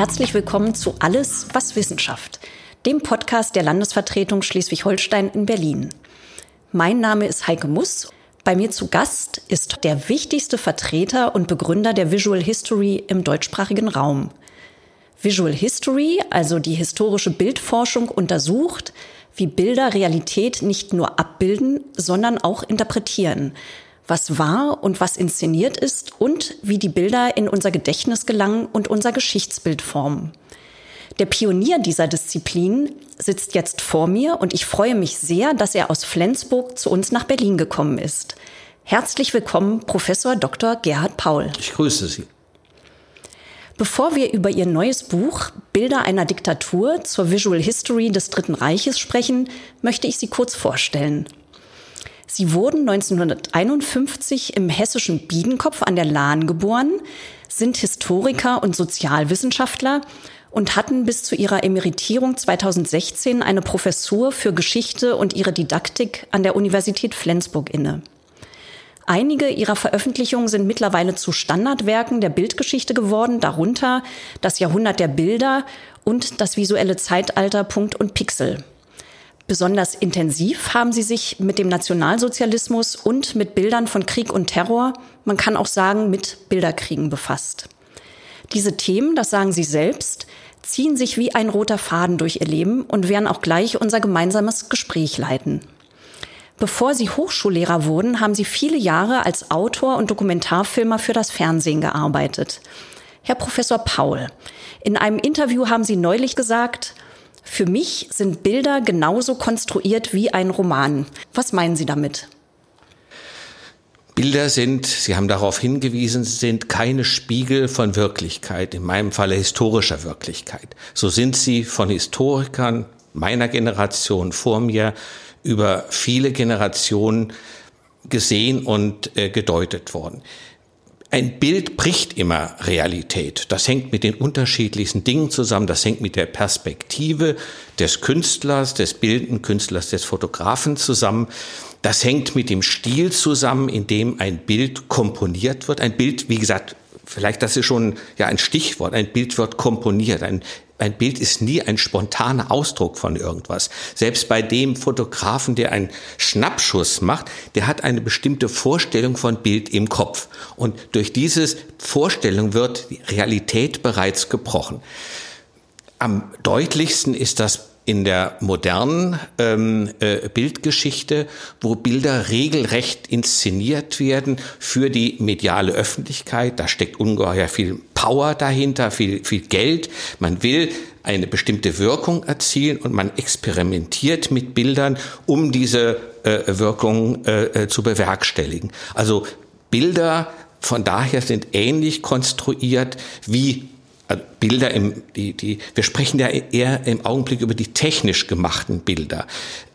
herzlich willkommen zu Alles, was Wissenschaft, dem Podcast der Landesvertretung Schleswig-Holstein in Berlin. Mein Name ist Heike Muss. Bei mir zu Gast ist der wichtigste Vertreter und Begründer der Visual History im deutschsprachigen Raum. Visual History, also die historische Bildforschung, untersucht, wie Bilder Realität nicht nur abbilden, sondern auch interpretieren, was war und was inszeniert ist und wie die Bilder in unser Gedächtnis gelangen und unser Geschichtsbild formen. Der Pionier dieser Disziplin sitzt jetzt vor mir und ich freue mich sehr, dass er aus Flensburg zu uns nach Berlin gekommen ist. Herzlich willkommen, Professor Dr. Gerhard Paul. Ich grüße Sie. Bevor wir über Ihr neues Buch Bilder einer Diktatur zur Visual History des Dritten Reiches sprechen, möchte ich Sie kurz vorstellen. Sie wurden 1951 im hessischen Biedenkopf an der Lahn geboren, sind Historiker und Sozialwissenschaftler und hatten bis zu ihrer Emeritierung 2016 eine Professur für Geschichte und ihre Didaktik an der Universität Flensburg inne. Einige ihrer Veröffentlichungen sind mittlerweile zu Standardwerken der Bildgeschichte geworden, darunter Das Jahrhundert der Bilder und das visuelle Zeitalter Punkt und Pixel. Besonders intensiv haben sie sich mit dem Nationalsozialismus und mit Bildern von Krieg und Terror, man kann auch sagen mit Bilderkriegen befasst. Diese Themen, das sagen sie selbst, ziehen sich wie ein roter Faden durch ihr Leben und werden auch gleich unser gemeinsames Gespräch leiten. Bevor sie Hochschullehrer wurden, haben sie viele Jahre als Autor und Dokumentarfilmer für das Fernsehen gearbeitet. Herr Professor Paul, in einem Interview haben Sie neulich gesagt, für mich sind Bilder genauso konstruiert wie ein Roman. Was meinen Sie damit? Bilder sind, Sie haben darauf hingewiesen, sind keine Spiegel von Wirklichkeit, in meinem Falle historischer Wirklichkeit. So sind sie von Historikern meiner Generation vor mir über viele Generationen gesehen und äh, gedeutet worden ein Bild bricht immer Realität. Das hängt mit den unterschiedlichsten Dingen zusammen. Das hängt mit der Perspektive des Künstlers, des bildenden Künstlers, des Fotografen zusammen. Das hängt mit dem Stil zusammen, in dem ein Bild komponiert wird. Ein Bild, wie gesagt, vielleicht das ist schon ja ein Stichwort. Ein Bild wird komponiert. Ein ein Bild ist nie ein spontaner Ausdruck von irgendwas. Selbst bei dem Fotografen, der einen Schnappschuss macht, der hat eine bestimmte Vorstellung von Bild im Kopf. Und durch diese Vorstellung wird die Realität bereits gebrochen. Am deutlichsten ist das in der modernen ähm, äh, Bildgeschichte, wo Bilder regelrecht inszeniert werden für die mediale Öffentlichkeit. Da steckt ungeheuer viel Power dahinter, viel, viel Geld. Man will eine bestimmte Wirkung erzielen und man experimentiert mit Bildern, um diese äh, Wirkung äh, äh zu bewerkstelligen. Also Bilder von daher sind ähnlich konstruiert wie also Bilder im, die, die, wir sprechen ja eher im Augenblick über die technisch gemachten Bilder.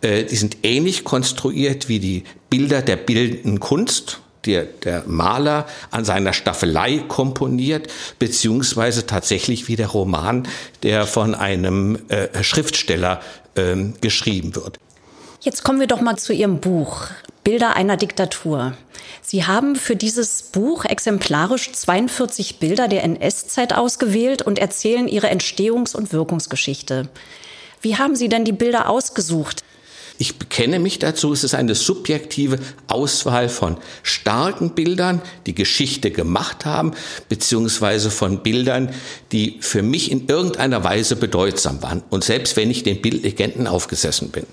Äh, die sind ähnlich konstruiert wie die Bilder der bildenden Kunst, der, der Maler an seiner Staffelei komponiert, beziehungsweise tatsächlich wie der Roman, der von einem äh, Schriftsteller äh, geschrieben wird. Jetzt kommen wir doch mal zu Ihrem Buch Bilder einer Diktatur. Sie haben für dieses Buch exemplarisch 42 Bilder der NS-Zeit ausgewählt und erzählen ihre Entstehungs- und Wirkungsgeschichte. Wie haben Sie denn die Bilder ausgesucht? Ich bekenne mich dazu, es ist eine subjektive Auswahl von starken Bildern, die Geschichte gemacht haben, beziehungsweise von Bildern, die für mich in irgendeiner Weise bedeutsam waren. Und selbst wenn ich den Bildlegenden aufgesessen bin.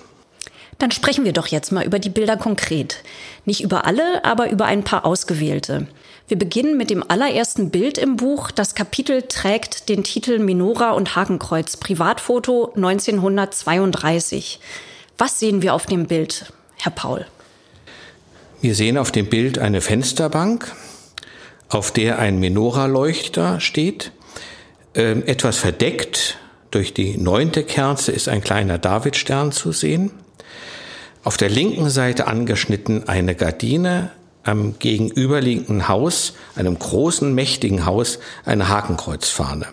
Dann sprechen wir doch jetzt mal über die Bilder konkret. Nicht über alle, aber über ein paar ausgewählte. Wir beginnen mit dem allerersten Bild im Buch. Das Kapitel trägt den Titel Minora und Hakenkreuz, Privatfoto 1932. Was sehen wir auf dem Bild, Herr Paul? Wir sehen auf dem Bild eine Fensterbank, auf der ein Menora-Leuchter steht. Ähm, etwas verdeckt durch die neunte Kerze ist ein kleiner Davidstern zu sehen. Auf der linken Seite angeschnitten eine Gardine, am gegenüberliegenden Haus, einem großen, mächtigen Haus, eine Hakenkreuzfahne.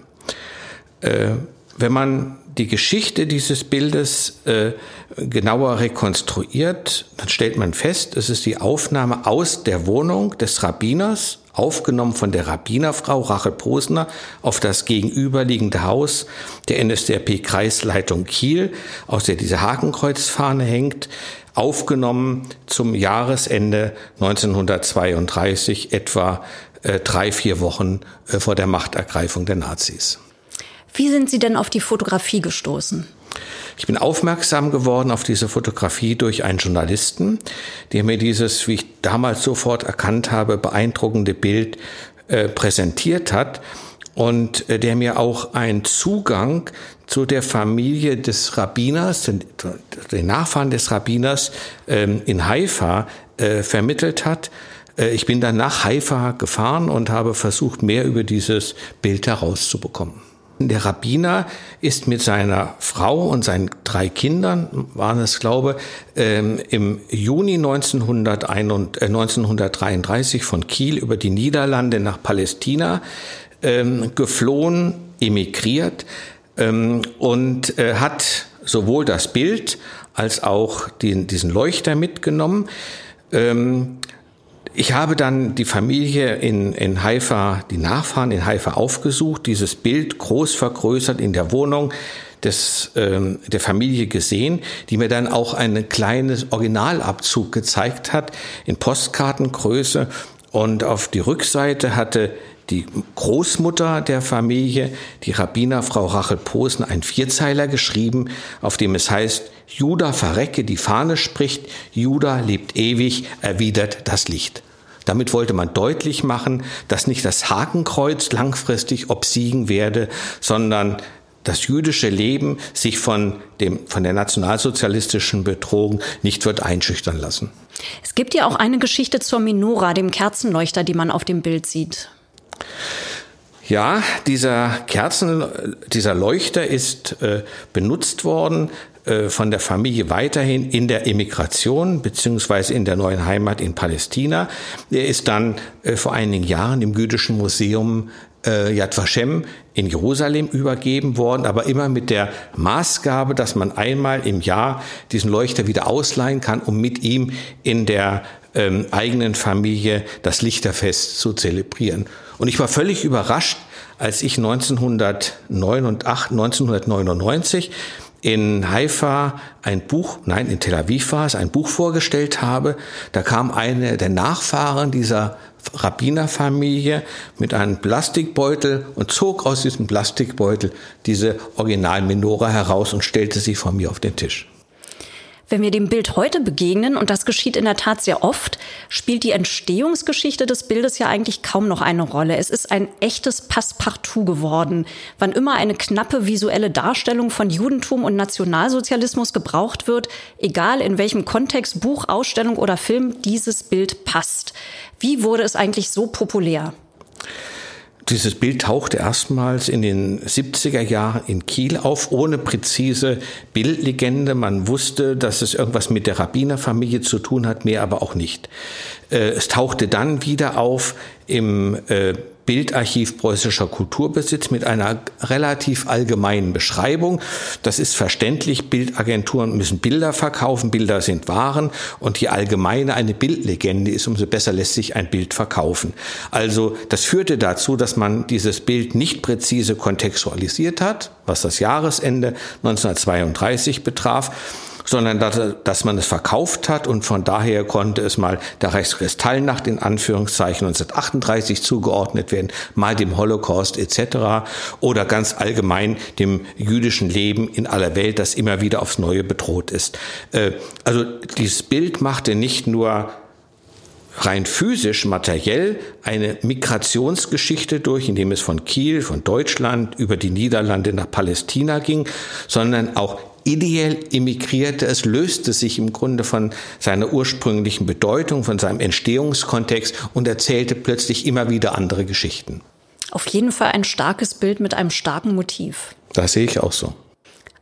Äh, wenn man die Geschichte dieses Bildes äh, genauer rekonstruiert, dann stellt man fest, es ist die Aufnahme aus der Wohnung des Rabbiners, aufgenommen von der Rabbinerfrau Rachel Posner auf das gegenüberliegende Haus der NSDAP-Kreisleitung Kiel, aus der diese Hakenkreuzfahne hängt, aufgenommen zum Jahresende 1932, etwa äh, drei, vier Wochen äh, vor der Machtergreifung der Nazis. Wie sind Sie denn auf die Fotografie gestoßen? Ich bin aufmerksam geworden auf diese Fotografie durch einen Journalisten, der mir dieses, wie ich damals sofort erkannt habe, beeindruckende Bild äh, präsentiert hat und äh, der mir auch einen Zugang zu der Familie des Rabbiners, den, den Nachfahren des Rabbiners ähm, in Haifa äh, vermittelt hat. Äh, ich bin dann nach Haifa gefahren und habe versucht, mehr über dieses Bild herauszubekommen. Der Rabbiner ist mit seiner Frau und seinen drei Kindern, waren es glaube, ähm, im Juni 1933 äh, von Kiel über die Niederlande nach Palästina ähm, geflohen, emigriert ähm, und äh, hat sowohl das Bild als auch diesen Leuchter mitgenommen. Ich habe dann die Familie in, in Haifa, die Nachfahren in Haifa aufgesucht, dieses Bild groß vergrößert in der Wohnung des, ähm, der Familie gesehen, die mir dann auch einen kleinen Originalabzug gezeigt hat in Postkartengröße. Und auf die Rückseite hatte die Großmutter der Familie, die Rabbinerfrau Rachel Posen, ein Vierzeiler geschrieben, auf dem es heißt, Juda verrecke, die Fahne spricht, Juda lebt ewig, erwidert das Licht. Damit wollte man deutlich machen, dass nicht das Hakenkreuz langfristig obsiegen werde, sondern das jüdische Leben sich von, dem, von der nationalsozialistischen Bedrohung nicht wird einschüchtern lassen. Es gibt ja auch eine Geschichte zur Minora, dem Kerzenleuchter, die man auf dem Bild sieht. Ja, dieser Kerzen, dieser Leuchter ist äh, benutzt worden von der Familie weiterhin in der Emigration beziehungsweise in der neuen Heimat in Palästina. Er ist dann äh, vor einigen Jahren im Jüdischen Museum äh, Yad Vashem in Jerusalem übergeben worden, aber immer mit der Maßgabe, dass man einmal im Jahr diesen Leuchter wieder ausleihen kann, um mit ihm in der ähm, eigenen Familie das Lichterfest zu zelebrieren. Und ich war völlig überrascht, als ich 1999 in Haifa ein Buch, nein, in Tel Aviv war es, ein Buch vorgestellt habe. Da kam eine der Nachfahren dieser Rabbinerfamilie mit einem Plastikbeutel und zog aus diesem Plastikbeutel diese Original-Menora heraus und stellte sie vor mir auf den Tisch. Wenn wir dem Bild heute begegnen, und das geschieht in der Tat sehr oft, spielt die Entstehungsgeschichte des Bildes ja eigentlich kaum noch eine Rolle. Es ist ein echtes Passepartout geworden. Wann immer eine knappe visuelle Darstellung von Judentum und Nationalsozialismus gebraucht wird, egal in welchem Kontext, Buch, Ausstellung oder Film, dieses Bild passt. Wie wurde es eigentlich so populär? Dieses Bild tauchte erstmals in den 70er Jahren in Kiel auf, ohne präzise Bildlegende. Man wusste, dass es irgendwas mit der Rabbinerfamilie zu tun hat, mehr aber auch nicht. Äh, es tauchte dann wieder auf im äh, Bildarchiv preußischer Kulturbesitz mit einer relativ allgemeinen Beschreibung. Das ist verständlich. Bildagenturen müssen Bilder verkaufen. Bilder sind Waren. Und je allgemeiner eine Bildlegende ist, umso besser lässt sich ein Bild verkaufen. Also das führte dazu, dass man dieses Bild nicht präzise kontextualisiert hat, was das Jahresende 1932 betraf sondern dass, dass man es verkauft hat und von daher konnte es mal der Reichskristallnacht in Anführungszeichen 1938 zugeordnet werden, mal dem Holocaust etc. oder ganz allgemein dem jüdischen Leben in aller Welt, das immer wieder aufs Neue bedroht ist. Äh, also dieses Bild machte nicht nur rein physisch, materiell eine Migrationsgeschichte durch, indem es von Kiel, von Deutschland über die Niederlande nach Palästina ging, sondern auch ideell emigrierte. Es löste sich im Grunde von seiner ursprünglichen Bedeutung, von seinem Entstehungskontext und erzählte plötzlich immer wieder andere Geschichten. Auf jeden Fall ein starkes Bild mit einem starken Motiv. Das sehe ich auch so.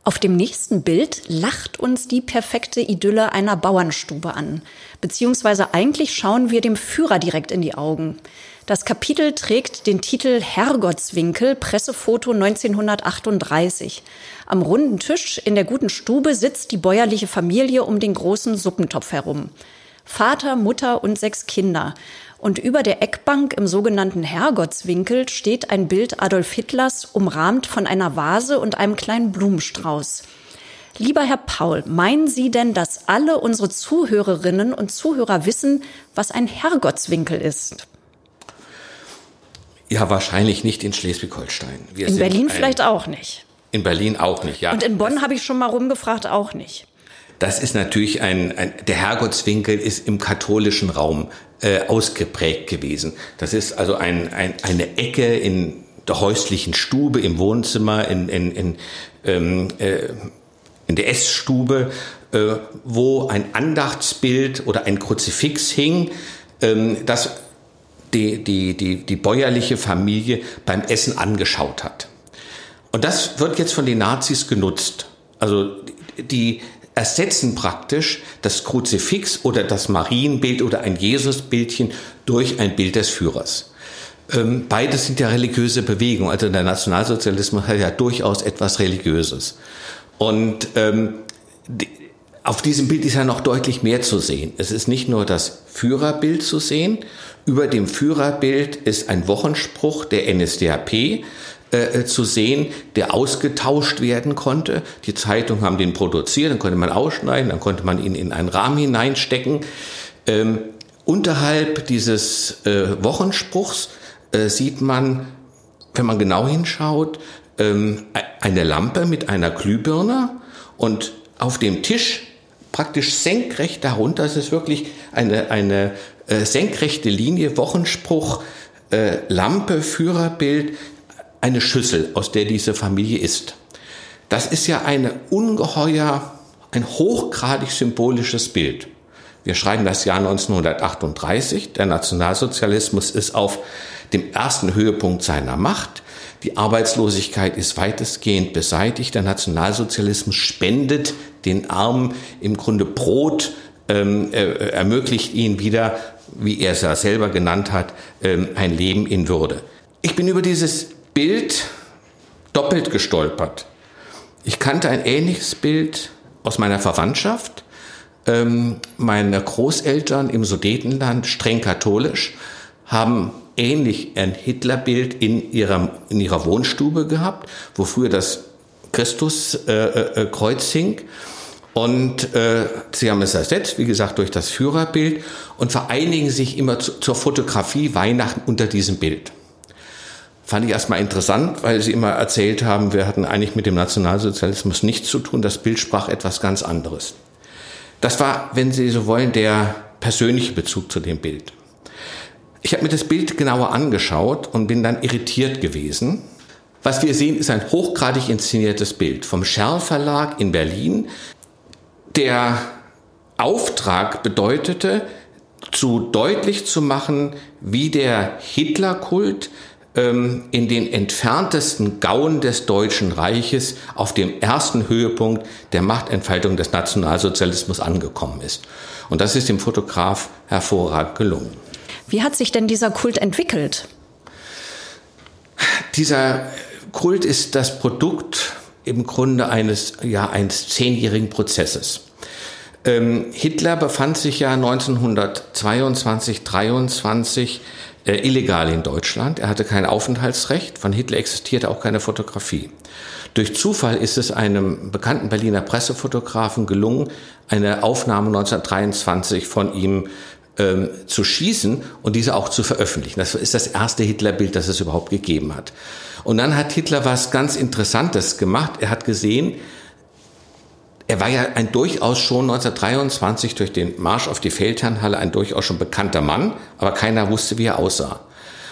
Auf dem nächsten Bild lacht uns die perfekte Idylle einer Bauernstube an. Beziehungsweise eigentlich schauen wir dem Führer direkt in die Augen. Das Kapitel trägt den Titel Herrgottswinkel, Pressefoto 1938. Am runden Tisch in der guten Stube sitzt die bäuerliche Familie um den großen Suppentopf herum. Vater, Mutter und sechs Kinder. Und über der Eckbank im sogenannten Herrgottswinkel steht ein Bild Adolf Hitlers, umrahmt von einer Vase und einem kleinen Blumenstrauß. Lieber Herr Paul, meinen Sie denn, dass alle unsere Zuhörerinnen und Zuhörer wissen, was ein Herrgottswinkel ist? Ja, wahrscheinlich nicht in Schleswig-Holstein. In Berlin vielleicht auch nicht. In Berlin auch nicht, ja. Und in Bonn habe ich schon mal rumgefragt, auch nicht. Das ist natürlich ein, ein der Herrgottswinkel ist im katholischen Raum äh, ausgeprägt gewesen. Das ist also ein, ein, eine Ecke in der häuslichen Stube, im Wohnzimmer, in, in, in, ähm, äh, in der Essstube, äh, wo ein Andachtsbild oder ein Kruzifix hing, ähm, das die, die, die, die bäuerliche Familie beim Essen angeschaut hat. Und das wird jetzt von den Nazis genutzt. Also die ersetzen praktisch das Kruzifix oder das Marienbild oder ein Jesusbildchen durch ein Bild des Führers. Ähm, beides sind ja religiöse Bewegungen. Also der Nationalsozialismus hat ja durchaus etwas Religiöses. Und ähm, die, auf diesem Bild ist ja noch deutlich mehr zu sehen. Es ist nicht nur das Führerbild zu sehen. Über dem Führerbild ist ein Wochenspruch der NSDAP äh, äh, zu sehen, der ausgetauscht werden konnte. Die Zeitungen haben den produziert, dann konnte man ausschneiden, dann konnte man ihn in einen Rahmen hineinstecken. Ähm, unterhalb dieses äh, Wochenspruchs äh, sieht man, wenn man genau hinschaut, ähm, eine Lampe mit einer Glühbirne und auf dem Tisch praktisch senkrecht darunter. Es ist wirklich eine, eine äh, senkrechte Linie, Wochenspruch, äh, Lampe, Führerbild, eine Schüssel, aus der diese Familie ist. Das ist ja eine ungeheuer, ein hochgradig symbolisches Bild. Wir schreiben das Jahr 1938. Der Nationalsozialismus ist auf dem ersten Höhepunkt seiner Macht. Die Arbeitslosigkeit ist weitestgehend beseitigt. Der Nationalsozialismus spendet den Armen im Grunde Brot, ähm, äh, ermöglicht ihnen wieder, wie er es ja selber genannt hat, ähm, ein Leben in Würde. Ich bin über dieses Bild doppelt gestolpert. Ich kannte ein ähnliches Bild aus meiner Verwandtschaft. Ähm, meine Großeltern im Sudetenland, streng katholisch, haben ähnlich ein Hitlerbild in ihrer, in ihrer Wohnstube gehabt, wo früher das Christuskreuz äh, äh, hing. Und äh, sie haben es ersetzt, wie gesagt, durch das Führerbild und vereinigen sich immer zu, zur Fotografie Weihnachten unter diesem Bild. Fand ich erstmal interessant, weil sie immer erzählt haben, wir hatten eigentlich mit dem Nationalsozialismus nichts zu tun. Das Bild sprach etwas ganz anderes. Das war, wenn Sie so wollen, der persönliche Bezug zu dem Bild. Ich habe mir das Bild genauer angeschaut und bin dann irritiert gewesen. Was wir sehen, ist ein hochgradig inszeniertes Bild vom Scherl Verlag in Berlin. Der Auftrag bedeutete, zu deutlich zu machen, wie der Hitlerkult ähm, in den entferntesten Gauen des Deutschen Reiches auf dem ersten Höhepunkt der Machtentfaltung des Nationalsozialismus angekommen ist. Und das ist dem Fotograf hervorragend gelungen. Wie hat sich denn dieser Kult entwickelt? Dieser Kult ist das Produkt im Grunde eines, ja, eines zehnjährigen Prozesses. Ähm, Hitler befand sich ja 1922, 23 äh, illegal in Deutschland. Er hatte kein Aufenthaltsrecht. Von Hitler existierte auch keine Fotografie. Durch Zufall ist es einem bekannten Berliner Pressefotografen gelungen, eine Aufnahme 1923 von ihm ähm, zu schießen und diese auch zu veröffentlichen. Das ist das erste Hitlerbild, das es überhaupt gegeben hat. Und dann hat Hitler was ganz Interessantes gemacht. Er hat gesehen, er war ja ein durchaus schon 1923 durch den Marsch auf die Feldherrnhalle ein durchaus schon bekannter Mann, aber keiner wusste, wie er aussah.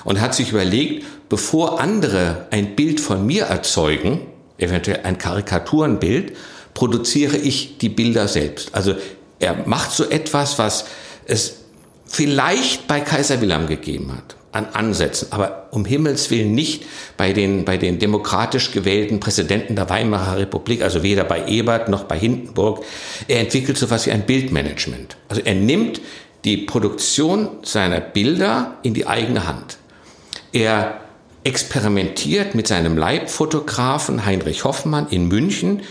Und hat sich überlegt, bevor andere ein Bild von mir erzeugen, eventuell ein Karikaturenbild, produziere ich die Bilder selbst. Also er macht so etwas, was es vielleicht bei Kaiser Wilhelm gegeben hat, an Ansätzen, aber um Himmels Willen nicht bei den, bei den demokratisch gewählten Präsidenten der Weimarer Republik, also weder bei Ebert noch bei Hindenburg. Er entwickelt so etwas wie ein Bildmanagement. Also er nimmt die Produktion seiner Bilder in die eigene Hand. Er experimentiert mit seinem Leibfotografen Heinrich Hoffmann in München,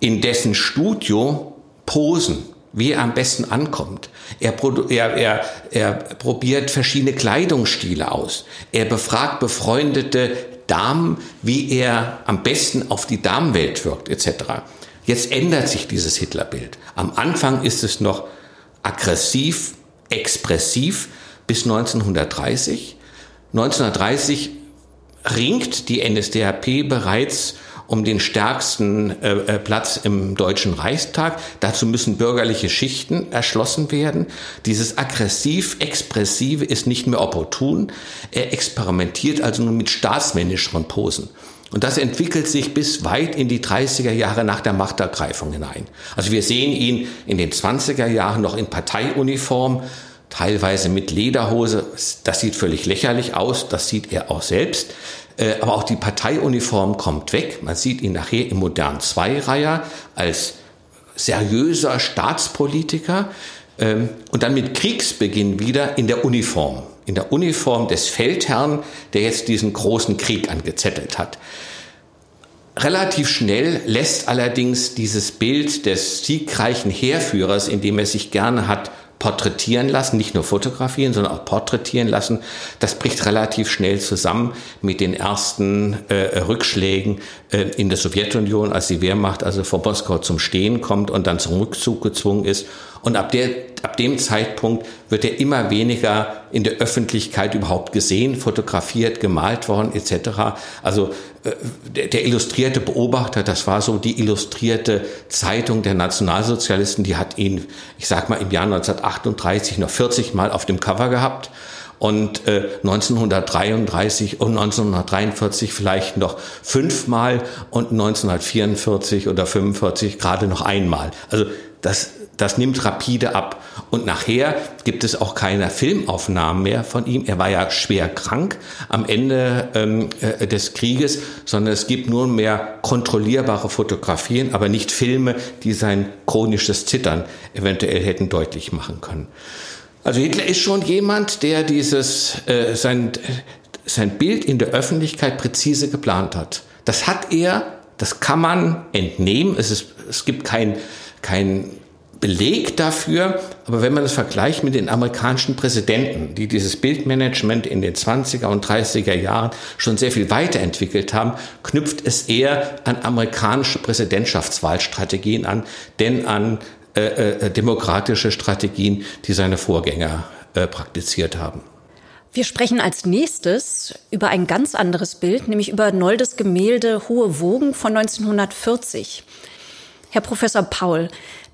in dessen Studio Posen, wie er am besten ankommt. Er, er, er, er probiert verschiedene Kleidungsstile aus. Er befragt befreundete Damen, wie er am besten auf die Damenwelt wirkt, etc. Jetzt ändert sich dieses Hitlerbild. Am Anfang ist es noch aggressiv, expressiv bis 1930. 1930 ringt die NSDAP bereits um den stärksten äh, äh, Platz im Deutschen Reichstag. Dazu müssen bürgerliche Schichten erschlossen werden. Dieses aggressiv-expressive ist nicht mehr opportun. Er experimentiert also nur mit staatsmännischeren Posen. Und das entwickelt sich bis weit in die 30er Jahre nach der Machtergreifung hinein. Also wir sehen ihn in den 20er Jahren noch in Parteiuniform, teilweise mit Lederhose. Das sieht völlig lächerlich aus, das sieht er auch selbst. Äh, aber auch die Parteiuniform kommt weg. Man sieht ihn nachher im modernen Zweireiher als seriöser Staatspolitiker ähm, und dann mit Kriegsbeginn wieder in der Uniform. In der Uniform des Feldherrn, der jetzt diesen großen Krieg angezettelt hat. Relativ schnell lässt allerdings dieses Bild des siegreichen Heerführers, in dem er sich gerne hat porträtieren lassen, nicht nur fotografieren, sondern auch porträtieren lassen. Das bricht relativ schnell zusammen mit den ersten äh, Rückschlägen äh, in der Sowjetunion, als die Wehrmacht also vor Moskau zum Stehen kommt und dann zum Rückzug gezwungen ist. Und ab, der, ab dem Zeitpunkt wird er immer weniger in der Öffentlichkeit überhaupt gesehen, fotografiert, gemalt worden etc. Also äh, der, der illustrierte Beobachter, das war so die illustrierte Zeitung der Nationalsozialisten, die hat ihn, ich sag mal, im Jahr 1938 noch 40 Mal auf dem Cover gehabt und äh, 1933 und 1943 vielleicht noch fünfmal und 1944 oder 45 gerade noch einmal. Also das das nimmt rapide ab. Und nachher gibt es auch keine Filmaufnahmen mehr von ihm. Er war ja schwer krank am Ende ähm, äh, des Krieges, sondern es gibt nur mehr kontrollierbare Fotografien, aber nicht Filme, die sein chronisches Zittern eventuell hätten deutlich machen können. Also Hitler ist schon jemand, der dieses äh, sein, sein Bild in der Öffentlichkeit präzise geplant hat. Das hat er, das kann man entnehmen. Es, ist, es gibt kein, kein Beleg dafür, aber wenn man das vergleicht mit den amerikanischen Präsidenten, die dieses Bildmanagement in den 20er und 30er Jahren schon sehr viel weiterentwickelt haben, knüpft es eher an amerikanische Präsidentschaftswahlstrategien an, denn an äh, äh, demokratische Strategien, die seine Vorgänger äh, praktiziert haben. Wir sprechen als nächstes über ein ganz anderes Bild, nämlich über Noldes Gemälde Hohe Wogen von 1940. Herr Professor Paul,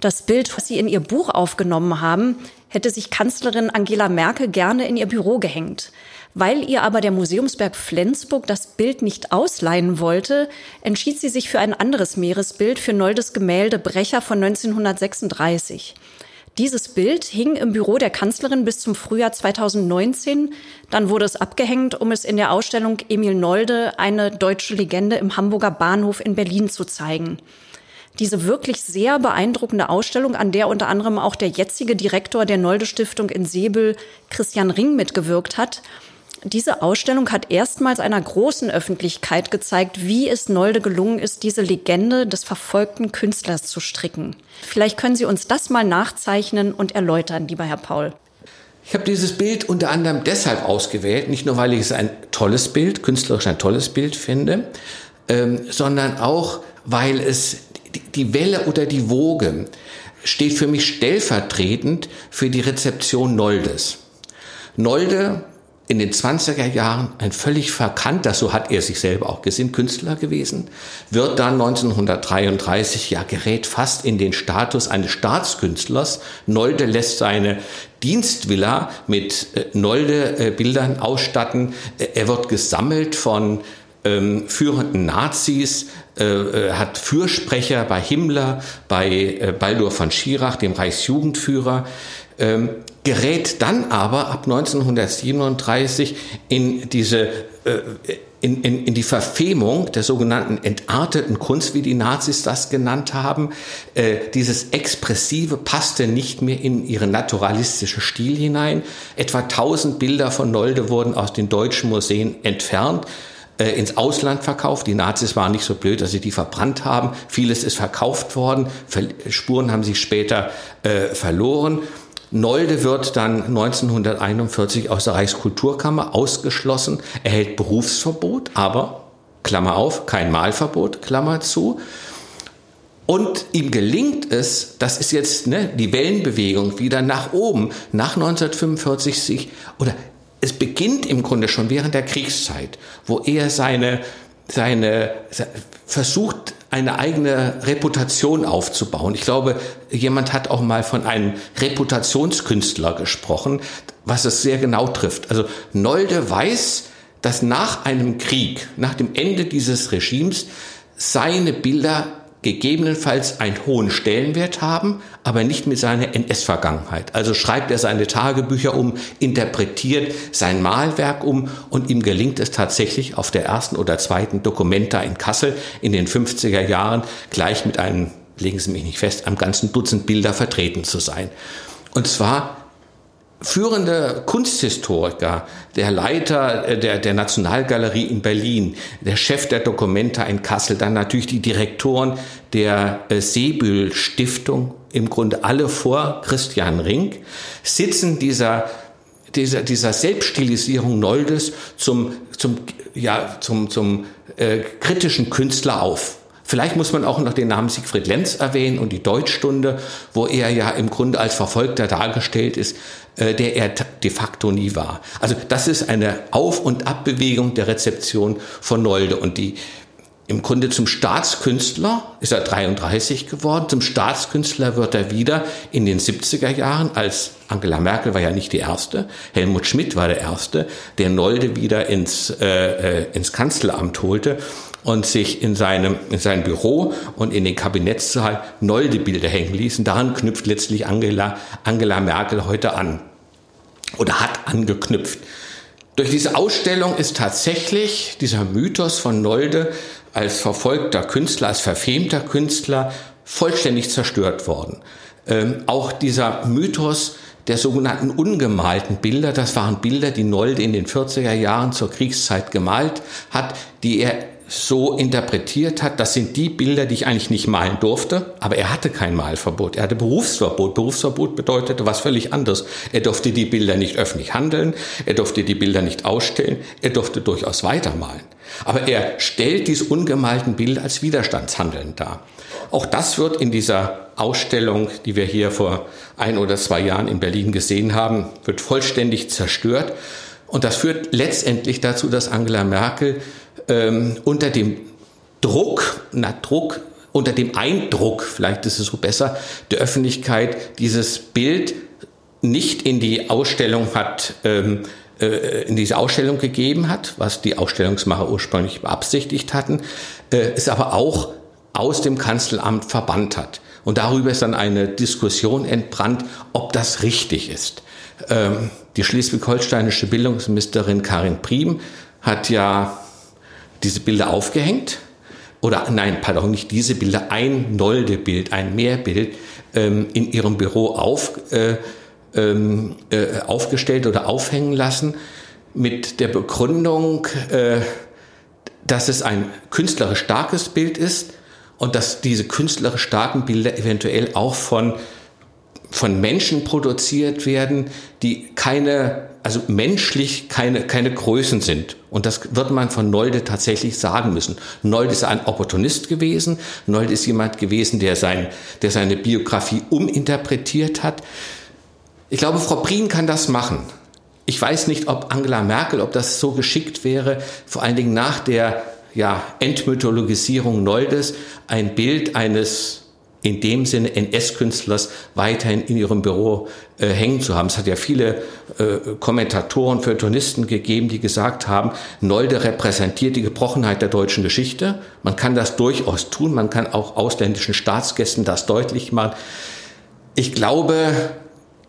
das Bild, was Sie in Ihr Buch aufgenommen haben, hätte sich Kanzlerin Angela Merkel gerne in ihr Büro gehängt. Weil ihr aber der Museumsberg Flensburg das Bild nicht ausleihen wollte, entschied sie sich für ein anderes Meeresbild für Noldes Gemälde Brecher von 1936. Dieses Bild hing im Büro der Kanzlerin bis zum Frühjahr 2019. Dann wurde es abgehängt, um es in der Ausstellung Emil Nolde, eine deutsche Legende im Hamburger Bahnhof in Berlin zu zeigen diese wirklich sehr beeindruckende Ausstellung, an der unter anderem auch der jetzige Direktor der Nolde Stiftung in Säbel, Christian Ring, mitgewirkt hat. Diese Ausstellung hat erstmals einer großen Öffentlichkeit gezeigt, wie es Nolde gelungen ist, diese Legende des verfolgten Künstlers zu stricken. Vielleicht können Sie uns das mal nachzeichnen und erläutern, lieber Herr Paul. Ich habe dieses Bild unter anderem deshalb ausgewählt, nicht nur weil ich es ein tolles Bild, künstlerisch ein tolles Bild finde, ähm, sondern auch, weil es die Welle oder die Woge steht für mich stellvertretend für die Rezeption Noldes. Nolde in den 20er Jahren ein völlig verkannter, so hat er sich selber auch gesehen, Künstler gewesen, wird dann 1933, ja, gerät fast in den Status eines Staatskünstlers. Nolde lässt seine Dienstvilla mit äh, Nolde-Bildern ausstatten. Er wird gesammelt von ähm, führenden Nazis, äh, äh, hat Fürsprecher bei Himmler, bei äh, Baldur von Schirach, dem Reichsjugendführer, ähm, gerät dann aber ab 1937 in diese äh, in, in, in die Verfemung der sogenannten entarteten Kunst, wie die Nazis das genannt haben. Äh, dieses Expressive passte nicht mehr in ihren naturalistischen Stil hinein. Etwa 1000 Bilder von Nolde wurden aus den deutschen Museen entfernt äh, ins Ausland verkauft. Die Nazis waren nicht so blöd, dass sie die verbrannt haben. Vieles ist verkauft worden. Spuren haben sich später äh, verloren. Nolde wird dann 1941 aus der Reichskulturkammer ausgeschlossen, erhält Berufsverbot, aber, Klammer auf, kein Malverbot, Klammer zu. Und ihm gelingt es, das ist jetzt ne, die Wellenbewegung wieder nach oben, nach 1945 sich, oder es beginnt im Grunde schon während der Kriegszeit, wo er seine, seine, versucht, eine eigene Reputation aufzubauen. Ich glaube, jemand hat auch mal von einem Reputationskünstler gesprochen, was es sehr genau trifft. Also Nolde weiß, dass nach einem Krieg, nach dem Ende dieses Regimes, seine Bilder gegebenenfalls einen hohen Stellenwert haben, aber nicht mit seiner NS-Vergangenheit. Also schreibt er seine Tagebücher um, interpretiert sein Malwerk um und ihm gelingt es tatsächlich auf der ersten oder zweiten Dokumenta in Kassel in den 50er Jahren gleich mit einem, legen Sie mich nicht fest, einem ganzen Dutzend Bilder vertreten zu sein. Und zwar führende Kunsthistoriker, der Leiter äh, der, der Nationalgalerie in Berlin, der Chef der Dokumenta in Kassel, dann natürlich die Direktoren der äh, Seebühl Stiftung, im Grunde alle vor Christian Rink, sitzen dieser dieser, dieser Selbststilisierung Noldes zum, zum, ja, zum, zum äh, kritischen Künstler auf. Vielleicht muss man auch noch den Namen Siegfried Lenz erwähnen und die Deutschstunde, wo er ja im Grunde als Verfolgter dargestellt ist, äh, der er de facto nie war. Also das ist eine Auf- und Abbewegung der Rezeption von Nolde und die im Grunde zum Staatskünstler ist er 33 geworden. Zum Staatskünstler wird er wieder in den 70er Jahren, als Angela Merkel war ja nicht die erste, Helmut Schmidt war der erste, der Nolde wieder ins, äh, äh ins Kanzleramt holte und sich in seinem, in seinem Büro und in den Kabinettssaal Nolde-Bilder hängen ließen. Daran knüpft letztlich Angela, Angela Merkel heute an oder hat angeknüpft. Durch diese Ausstellung ist tatsächlich dieser Mythos von Nolde als verfolgter Künstler, als verfemter Künstler vollständig zerstört worden. Ähm, auch dieser Mythos der sogenannten ungemalten Bilder, das waren Bilder, die Nolde in den 40er Jahren zur Kriegszeit gemalt hat, die er so interpretiert hat, das sind die Bilder, die ich eigentlich nicht malen durfte, aber er hatte kein Malverbot, er hatte Berufsverbot. Berufsverbot bedeutete was völlig anderes. Er durfte die Bilder nicht öffentlich handeln, er durfte die Bilder nicht ausstellen, er durfte durchaus weitermalen. Aber er stellt diese ungemalten Bilder als Widerstandshandeln dar. Auch das wird in dieser Ausstellung, die wir hier vor ein oder zwei Jahren in Berlin gesehen haben, wird vollständig zerstört. Und das führt letztendlich dazu, dass Angela Merkel ähm, unter dem Druck, na Druck, unter dem Eindruck, vielleicht ist es so besser, der Öffentlichkeit dieses Bild nicht in die Ausstellung hat, ähm, äh, in diese Ausstellung gegeben hat, was die Ausstellungsmacher ursprünglich beabsichtigt hatten, äh, es aber auch aus dem Kanzleramt verbannt hat. Und darüber ist dann eine Diskussion entbrannt, ob das richtig ist. Ähm, die schleswig-holsteinische Bildungsministerin Karin Priem hat ja diese Bilder aufgehängt. Oder nein, pardon, nicht diese Bilder, ein Nolde-Bild, ein Meerbild ähm, in ihrem Büro auf, äh, ähm, äh, aufgestellt oder aufhängen lassen mit der Begründung, äh, dass es ein künstlerisch starkes Bild ist und dass diese künstlerisch starken Bilder eventuell auch von von Menschen produziert werden, die keine, also menschlich keine, keine Größen sind. Und das wird man von Nolde tatsächlich sagen müssen. Nolde ist ein Opportunist gewesen. Nolde ist jemand gewesen, der, sein, der seine Biografie uminterpretiert hat. Ich glaube, Frau Prien kann das machen. Ich weiß nicht, ob Angela Merkel, ob das so geschickt wäre, vor allen Dingen nach der ja, Entmythologisierung Noldes, ein Bild eines in dem Sinne NS-Künstlers weiterhin in ihrem Büro äh, hängen zu haben. Es hat ja viele äh, Kommentatoren, Feuilletonisten gegeben, die gesagt haben, Nolde repräsentiert die Gebrochenheit der deutschen Geschichte. Man kann das durchaus tun, man kann auch ausländischen Staatsgästen das deutlich machen. Ich glaube,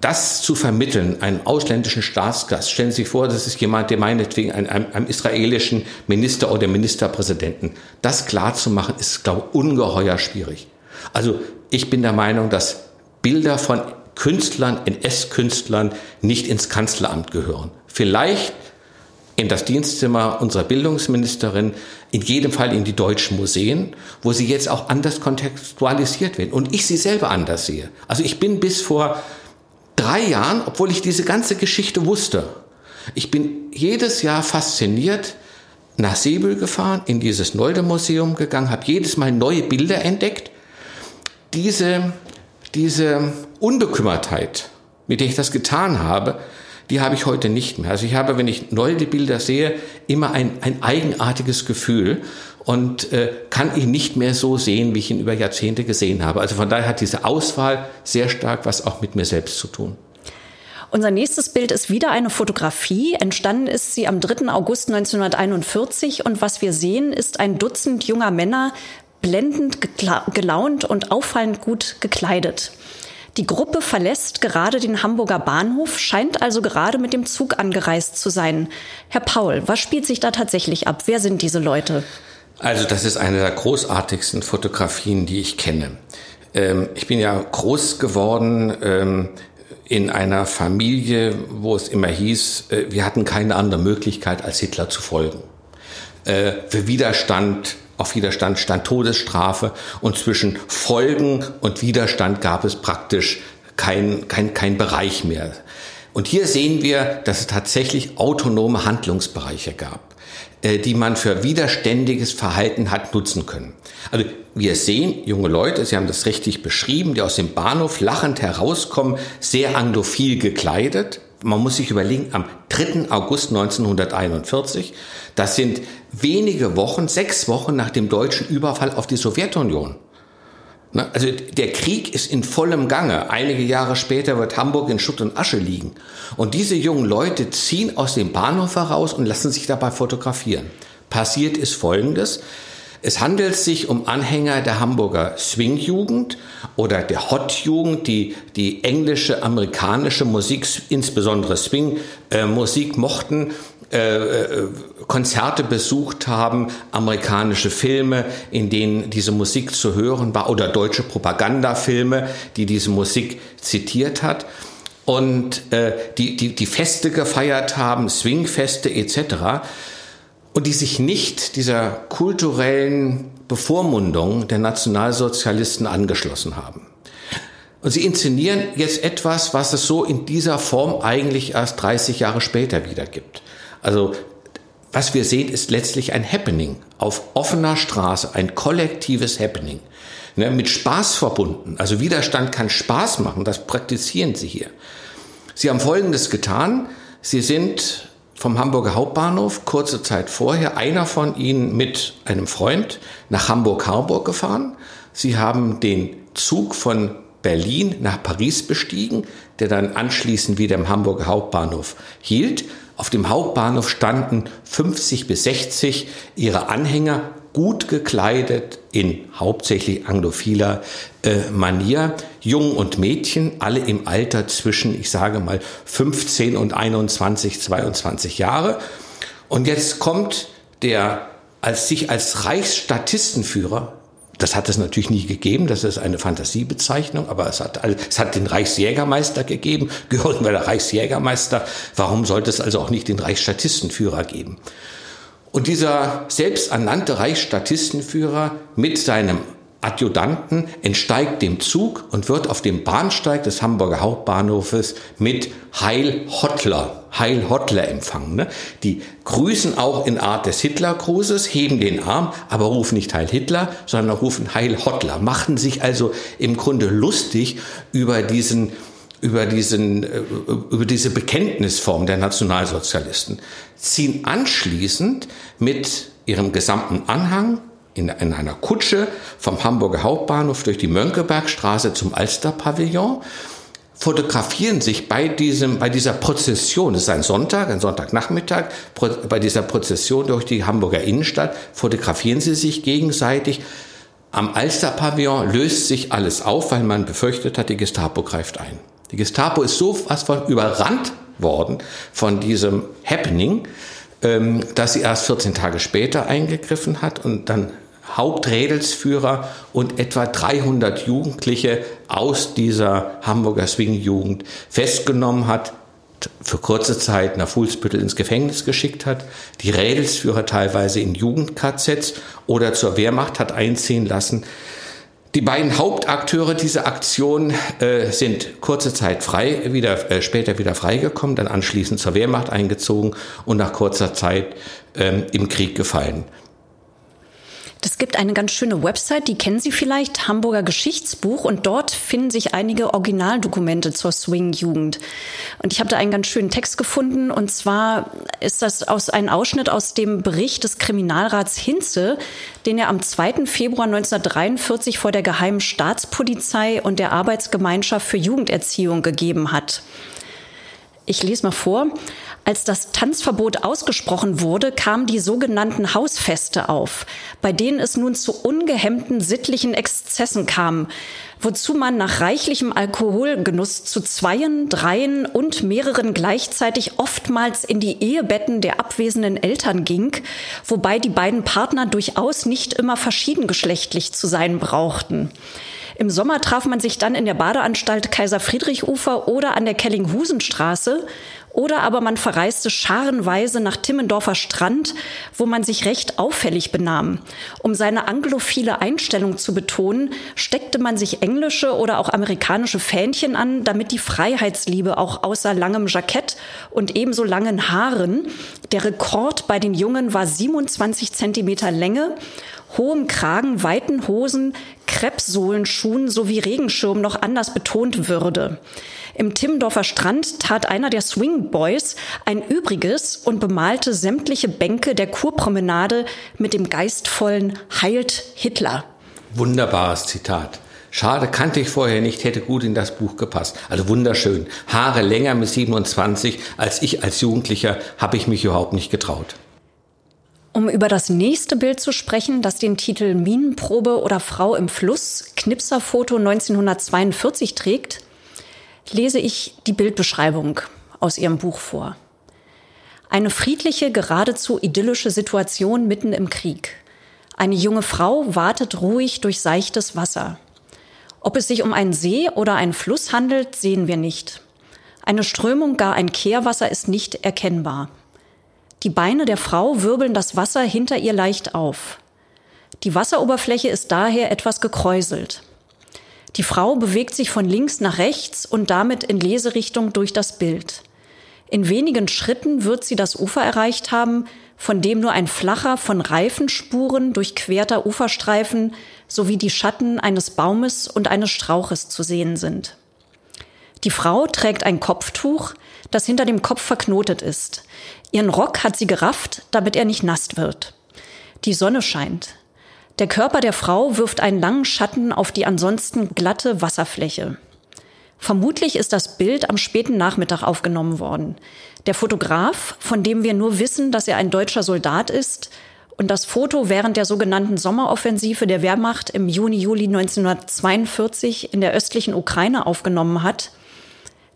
das zu vermitteln, einem ausländischen Staatsgast, stellen Sie sich vor, das ist jemand, der meinetwegen einem, einem, einem israelischen Minister oder Ministerpräsidenten, das klar zu machen, ist, glaube ich, ungeheuer schwierig. Also ich bin der Meinung, dass Bilder von Künstlern, NS-Künstlern nicht ins Kanzleramt gehören. Vielleicht in das Dienstzimmer unserer Bildungsministerin, in jedem Fall in die deutschen Museen, wo sie jetzt auch anders kontextualisiert werden und ich sie selber anders sehe. Also ich bin bis vor drei Jahren, obwohl ich diese ganze Geschichte wusste, ich bin jedes Jahr fasziniert nach Sebel gefahren, in dieses Nolde-Museum gegangen, habe jedes Mal neue Bilder entdeckt. Diese, diese Unbekümmertheit, mit der ich das getan habe, die habe ich heute nicht mehr. Also ich habe, wenn ich Nolde-Bilder sehe, immer ein, ein eigenartiges Gefühl und äh, kann ihn nicht mehr so sehen, wie ich ihn über Jahrzehnte gesehen habe. Also von daher hat diese Auswahl sehr stark was auch mit mir selbst zu tun. Unser nächstes Bild ist wieder eine Fotografie. Entstanden ist sie am 3. August 1941 und was wir sehen, ist ein Dutzend junger Männer, blendend gelaunt und auffallend gut gekleidet. Die Gruppe verlässt gerade den Hamburger Bahnhof, scheint also gerade mit dem Zug angereist zu sein. Herr Paul, was spielt sich da tatsächlich ab? Wer sind diese Leute? Also das ist eine der großartigsten Fotografien, die ich kenne. Ähm, ich bin ja groß geworden ähm, in einer Familie, wo es immer hieß, äh, wir hatten keine andere Möglichkeit, als Hitler zu folgen. Äh, für Widerstand auf Widerstand stand Todesstrafe und zwischen Folgen und Widerstand gab es praktisch kein, kein, kein Bereich mehr. Und hier sehen wir, dass es tatsächlich autonome Handlungsbereiche gab, äh, die man für widerständiges Verhalten hat nutzen können. Also wir sehen junge Leute, Sie haben das richtig beschrieben, die aus dem Bahnhof lachend herauskommen, sehr anglophil gekleidet, man muss sich überlegen, am 3. August 1941, das sind wenige Wochen, sechs Wochen nach dem deutschen Überfall auf die Sowjetunion. Also der Krieg ist in vollem Gange. Einige Jahre später wird Hamburg in Schutt und Asche liegen. Und diese jungen Leute ziehen aus dem Bahnhof heraus und lassen sich dabei fotografieren. Passiert ist Folgendes. Es handelt sich um Anhänger der Hamburger Swing-Jugend oder der Hot-Jugend, die die englische, amerikanische Musik, insbesondere Swing-Musik mochten, äh, äh, Konzerte besucht haben, amerikanische Filme, in denen diese Musik zu hören war, oder deutsche Propagandafilme, die diese Musik zitiert hat. Und äh, die, die, die Feste gefeiert haben, Swingfeste etc und die sich nicht dieser kulturellen Bevormundung der Nationalsozialisten angeschlossen haben. Und sie inszenieren jetzt etwas, was es so in dieser Form eigentlich erst 30 Jahre später wieder gibt. Also was wir sehen, ist letztlich ein Happening auf offener Straße, ein kollektives Happening, ne, mit Spaß verbunden. Also Widerstand kann Spaß machen, das praktizieren sie hier. Sie haben Folgendes getan. Sie sind vom Hamburger Hauptbahnhof kurze Zeit vorher einer von ihnen mit einem Freund nach Hamburg-Harburg gefahren. Sie haben den Zug von Berlin nach Paris bestiegen, der dann anschließend wieder im Hamburger Hauptbahnhof hielt. Auf dem Hauptbahnhof standen 50 bis 60 ihre Anhänger gut gekleidet in hauptsächlich anglophiler äh, Manier. Jungen und Mädchen, alle im Alter zwischen, ich sage mal, 15 und 21, 22 Jahre. Und jetzt kommt der als sich als Reichsstatistenführer das hat es natürlich nie gegeben, das ist eine Fantasiebezeichnung, aber es hat, es hat den Reichsjägermeister gegeben, gehören wir der Reichsjägermeister, warum sollte es also auch nicht den Reichsstatistenführer geben? Und dieser selbsternannte Reichsstatistenführer mit seinem Adjutanten entsteigt dem Zug und wird auf dem Bahnsteig des Hamburger Hauptbahnhofes mit Heil Hottler, Heil Hottler empfangen. Ne? Die grüßen auch in Art des Hitlergrußes, heben den Arm, aber rufen nicht Heil Hitler, sondern rufen Heil Hottler, machten sich also im Grunde lustig über diesen über, diesen, äh, über diese Bekenntnisform der Nationalsozialisten, ziehen anschließend mit ihrem gesamten Anhang in, in einer Kutsche vom Hamburger Hauptbahnhof durch die Mönckebergstraße zum Alsterpavillon fotografieren sich bei diesem, bei dieser Prozession, es ist ein Sonntag, ein Sonntagnachmittag, bei dieser Prozession durch die Hamburger Innenstadt, fotografieren sie sich gegenseitig. Am Alsterpavillon löst sich alles auf, weil man befürchtet hat, die Gestapo greift ein. Die Gestapo ist so was von überrannt worden von diesem Happening, ähm, dass sie erst 14 Tage später eingegriffen hat und dann Haupträdelsführer und etwa 300 Jugendliche aus dieser Hamburger Swing-Jugend festgenommen hat, für kurze Zeit nach Fuhlsbüttel ins Gefängnis geschickt hat, die Rädelsführer teilweise in Jugend-KZs oder zur Wehrmacht hat einziehen lassen. Die beiden Hauptakteure dieser Aktion äh, sind kurze Zeit frei, wieder, äh, später wieder freigekommen, dann anschließend zur Wehrmacht eingezogen und nach kurzer Zeit ähm, im Krieg gefallen. Es gibt eine ganz schöne Website, die kennen Sie vielleicht, Hamburger Geschichtsbuch, und dort finden sich einige Originaldokumente zur Swing-Jugend. Und ich habe da einen ganz schönen Text gefunden, und zwar ist das aus ein Ausschnitt aus dem Bericht des Kriminalrats Hinze, den er am 2. Februar 1943 vor der Geheimen Staatspolizei und der Arbeitsgemeinschaft für Jugenderziehung gegeben hat. Ich lese mal vor. Als das Tanzverbot ausgesprochen wurde, kamen die sogenannten Hausfeste auf, bei denen es nun zu ungehemmten sittlichen Exzessen kam, wozu man nach reichlichem Alkoholgenuss zu Zweien, Dreien und mehreren gleichzeitig oftmals in die Ehebetten der abwesenden Eltern ging, wobei die beiden Partner durchaus nicht immer verschiedengeschlechtlich zu sein brauchten. Im Sommer traf man sich dann in der Badeanstalt Kaiser Friedrich Ufer oder an der Kellinghusenstraße oder aber man verreiste scharenweise nach Timmendorfer Strand, wo man sich recht auffällig benahm. Um seine anglophile Einstellung zu betonen, steckte man sich englische oder auch amerikanische Fähnchen an, damit die Freiheitsliebe auch außer langem Jackett und ebenso langen Haaren, der Rekord bei den Jungen war 27 Zentimeter Länge, hohem Kragen, weiten Hosen, Kreppsohlenschuhen sowie Regenschirm noch anders betont würde. Im Timmendorfer Strand tat einer der Swing Boys ein Übriges und bemalte sämtliche Bänke der Kurpromenade mit dem geistvollen Heilt Hitler. Wunderbares Zitat. Schade, kannte ich vorher nicht, hätte gut in das Buch gepasst. Also wunderschön. Haare länger mit 27 als ich als Jugendlicher habe ich mich überhaupt nicht getraut. Um über das nächste Bild zu sprechen, das den Titel Minenprobe oder Frau im Fluss, Knipserfoto 1942 trägt, lese ich die Bildbeschreibung aus ihrem Buch vor. Eine friedliche, geradezu idyllische Situation mitten im Krieg. Eine junge Frau wartet ruhig durch seichtes Wasser. Ob es sich um einen See oder einen Fluss handelt, sehen wir nicht. Eine Strömung, gar ein Kehrwasser ist nicht erkennbar. Die Beine der Frau wirbeln das Wasser hinter ihr leicht auf. Die Wasseroberfläche ist daher etwas gekräuselt. Die Frau bewegt sich von links nach rechts und damit in Leserichtung durch das Bild. In wenigen Schritten wird sie das Ufer erreicht haben, von dem nur ein flacher, von Reifenspuren durchquerter Uferstreifen sowie die Schatten eines Baumes und eines Strauches zu sehen sind. Die Frau trägt ein Kopftuch, das hinter dem Kopf verknotet ist. Ihren Rock hat sie gerafft, damit er nicht nass wird. Die Sonne scheint. Der Körper der Frau wirft einen langen Schatten auf die ansonsten glatte Wasserfläche. Vermutlich ist das Bild am späten Nachmittag aufgenommen worden. Der Fotograf, von dem wir nur wissen, dass er ein deutscher Soldat ist, und das Foto während der sogenannten Sommeroffensive der Wehrmacht im Juni, Juli 1942 in der östlichen Ukraine aufgenommen hat,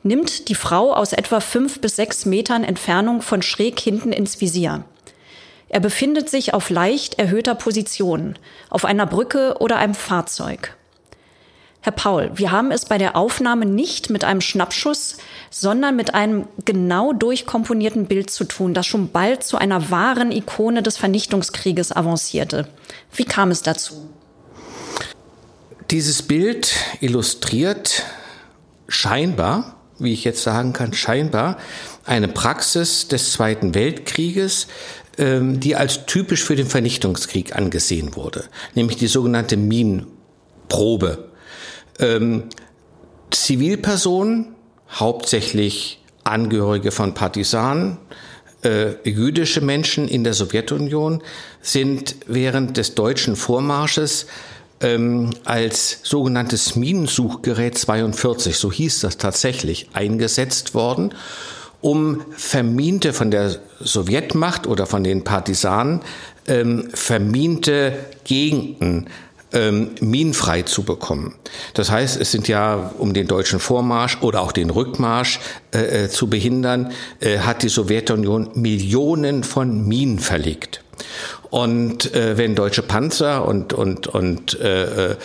nimmt die Frau aus etwa fünf bis sechs Metern Entfernung von schräg hinten ins Visier. Er befindet sich auf leicht erhöhter Position, auf einer Brücke oder einem Fahrzeug. Herr Paul, wir haben es bei der Aufnahme nicht mit einem Schnappschuss, sondern mit einem genau durchkomponierten Bild zu tun, das schon bald zu einer wahren Ikone des Vernichtungskrieges avancierte. Wie kam es dazu? Dieses Bild illustriert scheinbar, wie ich jetzt sagen kann, scheinbar eine Praxis des Zweiten Weltkrieges, ähm, die als typisch für den Vernichtungskrieg angesehen wurde, nämlich die sogenannte Minenprobe. Ähm, Zivilpersonen, hauptsächlich Angehörige von Partisanen, äh, jüdische Menschen in der Sowjetunion sind während des deutschen Vormarsches ähm, als sogenanntes Minensuchgerät 42, so hieß das tatsächlich, eingesetzt worden, um verminte von der Sowjetmacht oder von den Partisanen ähm, verminte Gegenden ähm, minenfrei zu bekommen. Das heißt, es sind ja, um den deutschen Vormarsch oder auch den Rückmarsch äh, äh, zu behindern, äh, hat die Sowjetunion Millionen von Minen verlegt. Und äh, wenn deutsche Panzer und, und, und äh, äh,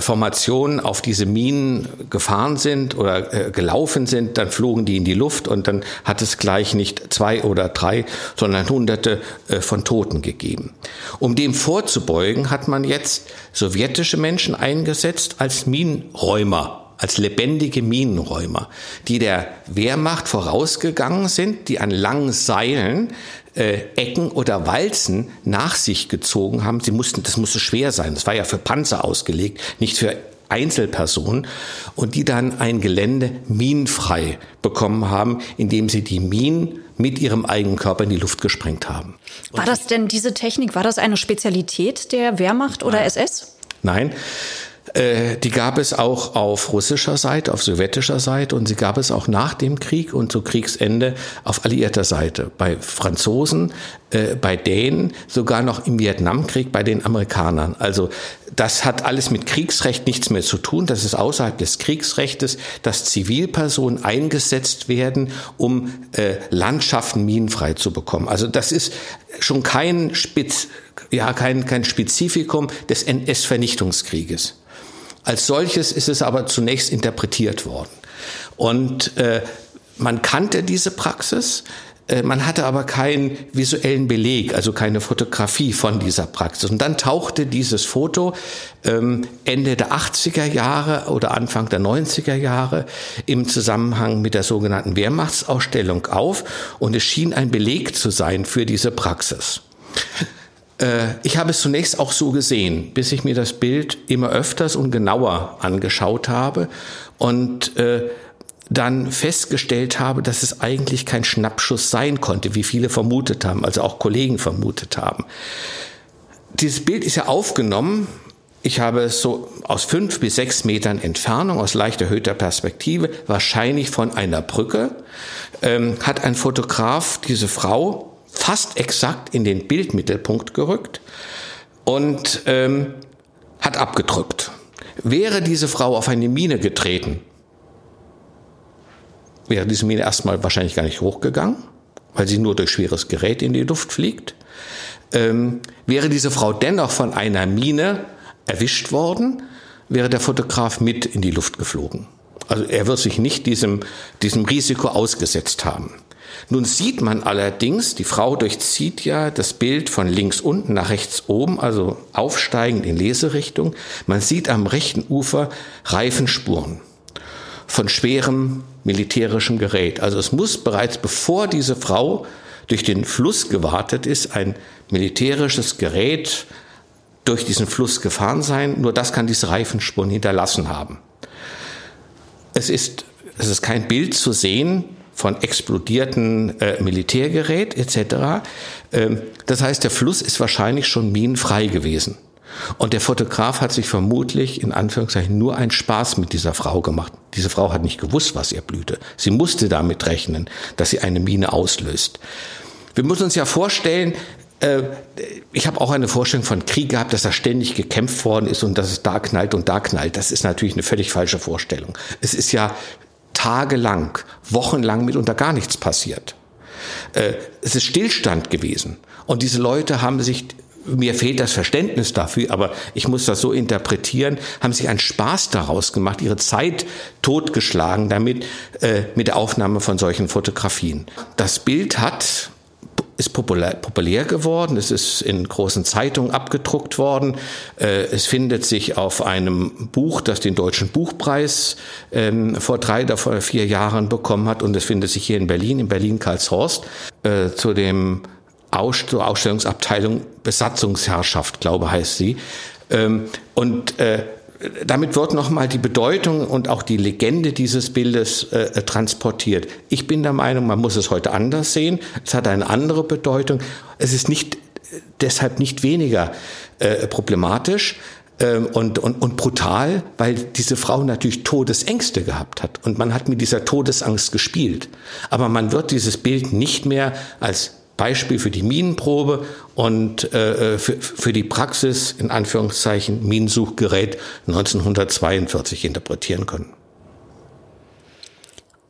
Formationen auf diese Minen gefahren sind oder äh, gelaufen sind, dann flogen die in die Luft und dann hat es gleich nicht zwei oder drei, sondern hunderte äh, von Toten gegeben. Um dem vorzubeugen, hat man jetzt sowjetische Menschen eingesetzt als Minenräumer als lebendige Minenräumer, die der Wehrmacht vorausgegangen sind, die an langen Seilen äh, Ecken oder Walzen nach sich gezogen haben. Sie mussten, das musste schwer sein. Das war ja für Panzer ausgelegt, nicht für Einzelpersonen und die dann ein Gelände minenfrei bekommen haben, indem sie die Minen mit ihrem eigenen Körper in die Luft gesprengt haben. War das denn diese Technik, war das eine Spezialität der Wehrmacht oder Nein. SS? Nein, äh, die gab es auch auf russischer Seite, auf sowjetischer Seite und sie gab es auch nach dem Krieg und zu Kriegsende auf alliierter Seite. Bei Franzosen, äh, bei Dänen, sogar noch im Vietnamkrieg bei den Amerikanern. Also das hat alles mit Kriegsrecht nichts mehr zu tun. Das ist außerhalb des Kriegsrechtes, dass Zivilpersonen eingesetzt werden, um äh, Landschaften minenfrei zu bekommen. Also das ist schon kein Spitz, ja, kein, kein Spezifikum des NS-Vernichtungskrieges. Als solches ist es aber zunächst interpretiert worden. Und äh, man kannte diese Praxis, äh, man hatte aber keinen visuellen Beleg, also keine Fotografie von dieser Praxis. Und dann tauchte dieses Foto ähm, Ende der 80er Jahre oder Anfang der 90er Jahre im Zusammenhang mit der sogenannten Wehrmachtsausstellung auf und es schien ein Beleg zu sein für diese Praxis. Äh, ich habe es zunächst auch so gesehen, bis ich mir das Bild immer öfters und genauer angeschaut habe und äh, dann festgestellt habe, dass es eigentlich kein Schnappschuss sein konnte, wie viele vermutet haben, also auch Kollegen vermutet haben. Dieses Bild ist ja aufgenommen. Ich habe es so aus fünf bis sechs Metern Entfernung, aus leicht erhöhter Perspektive, wahrscheinlich von einer Brücke, ähm, hat ein Fotograf diese Frau fast exakt in den Bildmittelpunkt gerückt und ähm, hat abgedrückt. Wäre diese Frau auf eine Mine getreten, wäre diese Mine erstmal wahrscheinlich gar nicht hochgegangen, weil sie nur durch schweres Gerät in die Luft fliegt. Ähm, wäre diese Frau dennoch von einer Mine erwischt worden, wäre der Fotograf mit in die Luft geflogen. Also er wird sich nicht diesem, diesem Risiko ausgesetzt haben. Nun sieht man allerdings, die Frau durchzieht ja das Bild von links unten nach rechts oben, also aufsteigend in Leserichtung. Man sieht am rechten Ufer Reifenspuren von schwerem militärischem Gerät. Also es muss bereits bevor diese Frau durch den Fluss gewartet ist, ein militärisches Gerät durch diesen Fluss gefahren sein. Nur das kann diese Reifenspuren hinterlassen haben. Es ist, es ist kein Bild zu sehen, von explodierten äh, Militärgerät etc. Ähm, das heißt, der Fluss ist wahrscheinlich schon minenfrei gewesen. Und der Fotograf hat sich vermutlich in Anführungszeichen nur einen Spaß mit dieser Frau gemacht. Diese Frau hat nicht gewusst, was ihr blühte. Sie musste damit rechnen, dass sie eine Mine auslöst. Wir müssen uns ja vorstellen, äh, ich habe auch eine Vorstellung von Krieg gehabt, dass da ständig gekämpft worden ist und dass es da knallt und da knallt. Das ist natürlich eine völlig falsche Vorstellung. Es ist ja tagelang, wochenlang mitunter gar nichts passiert. Äh, es ist Stillstand gewesen. Und diese Leute haben sich, mir fehlt das Verständnis dafür, aber ich muss das so interpretieren, haben sich einen Spaß daraus gemacht, ihre Zeit totgeschlagen damit, äh, mit der Aufnahme von solchen Fotografien. Das Bild hat ist populär, populär geworden. Es ist in großen Zeitungen abgedruckt worden. Äh, es findet sich auf einem Buch, das den Deutschen Buchpreis ähm, vor drei oder vor vier Jahren bekommen hat. Und es findet sich hier in Berlin, in Berlin-Karlshorst, äh, zu dem Aus zur Ausstellungsabteilung Besatzungsherrschaft, glaube heißt sie. Ähm, und äh, damit wird nochmal die Bedeutung und auch die Legende dieses Bildes äh, transportiert. Ich bin der Meinung, man muss es heute anders sehen. Es hat eine andere Bedeutung. Es ist nicht deshalb nicht weniger äh, problematisch ähm, und, und, und brutal, weil diese Frau natürlich Todesängste gehabt hat. Und man hat mit dieser Todesangst gespielt. Aber man wird dieses Bild nicht mehr als Beispiel für die Minenprobe und äh, für, für die Praxis, in Anführungszeichen, Minensuchgerät 1942 interpretieren können.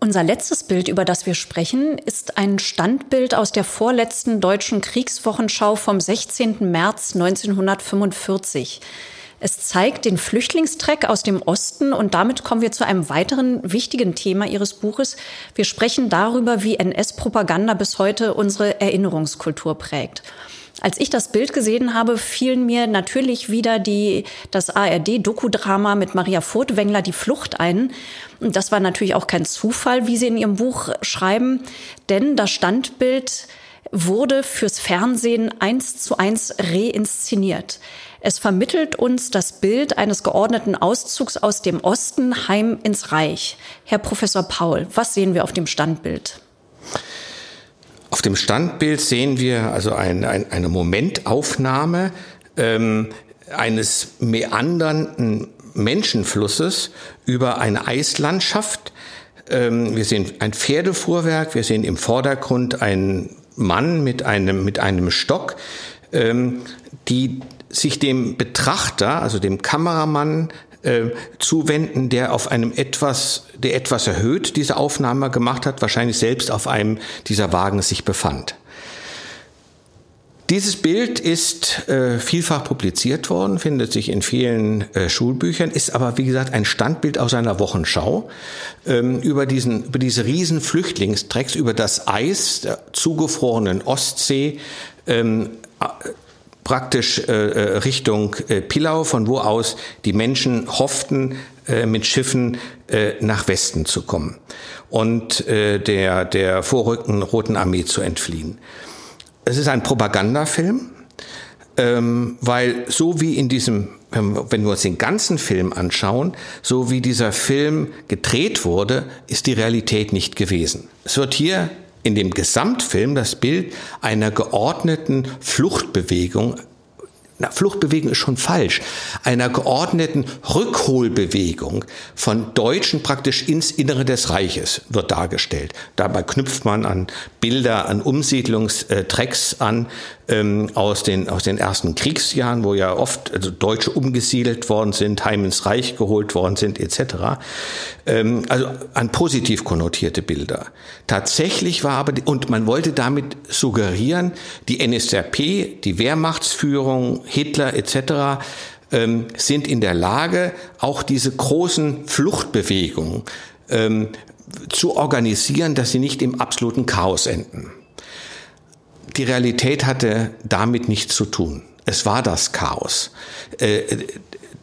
Unser letztes Bild, über das wir sprechen, ist ein Standbild aus der vorletzten deutschen Kriegswochenschau vom 16. März 1945. Es zeigt den Flüchtlingstreck aus dem Osten und damit kommen wir zu einem weiteren wichtigen Thema Ihres Buches. Wir sprechen darüber, wie NS-Propaganda bis heute unsere Erinnerungskultur prägt. Als ich das Bild gesehen habe, fielen mir natürlich wieder die, das ARD-Dokudrama mit Maria Furtwängler, Die Flucht ein. Und das war natürlich auch kein Zufall, wie Sie in Ihrem Buch schreiben, denn das Standbild wurde fürs Fernsehen eins zu eins reinszeniert. Es vermittelt uns das Bild eines geordneten Auszugs aus dem Osten heim ins Reich. Herr Professor Paul, was sehen wir auf dem Standbild? Auf dem Standbild sehen wir also ein, ein, eine Momentaufnahme ähm, eines meandernden Menschenflusses über eine Eislandschaft. Ähm, wir sehen ein Pferdefuhrwerk, wir sehen im Vordergrund einen Mann mit einem, mit einem Stock, ähm, die sich dem Betrachter, also dem Kameramann, äh, zuwenden, der auf einem etwas, der etwas erhöht diese Aufnahme gemacht hat, wahrscheinlich selbst auf einem dieser Wagen sich befand. Dieses Bild ist äh, vielfach publiziert worden, findet sich in vielen äh, Schulbüchern, ist aber wie gesagt ein Standbild aus einer Wochenschau ähm, über diesen über diese riesen Flüchtlingstrecks über das Eis der zugefrorenen Ostsee ähm, praktisch äh, äh, Richtung äh, Pilau, von wo aus die Menschen hofften, äh, mit Schiffen äh, nach Westen zu kommen und äh, der, der vorrückenden Roten Armee zu entfliehen. Es ist ein Propagandafilm, ähm, weil so wie in diesem, wenn wir uns den ganzen Film anschauen, so wie dieser Film gedreht wurde, ist die Realität nicht gewesen. Es wird hier in dem Gesamtfilm das Bild einer geordneten Fluchtbewegung na, Fluchtbewegung ist schon falsch, einer geordneten Rückholbewegung von Deutschen praktisch ins Innere des Reiches wird dargestellt. Dabei knüpft man an Bilder, an Umsiedlungstrecks an ähm, aus, den, aus den ersten Kriegsjahren, wo ja oft also Deutsche umgesiedelt worden sind, heim ins Reich geholt worden sind, etc. Ähm, also an positiv konnotierte Bilder. Tatsächlich war aber, und man wollte damit suggerieren, die NSRP, die Wehrmachtsführung, Hitler etc. Ähm, sind in der Lage, auch diese großen Fluchtbewegungen ähm, zu organisieren, dass sie nicht im absoluten Chaos enden. Die Realität hatte damit nichts zu tun. Es war das Chaos. Äh,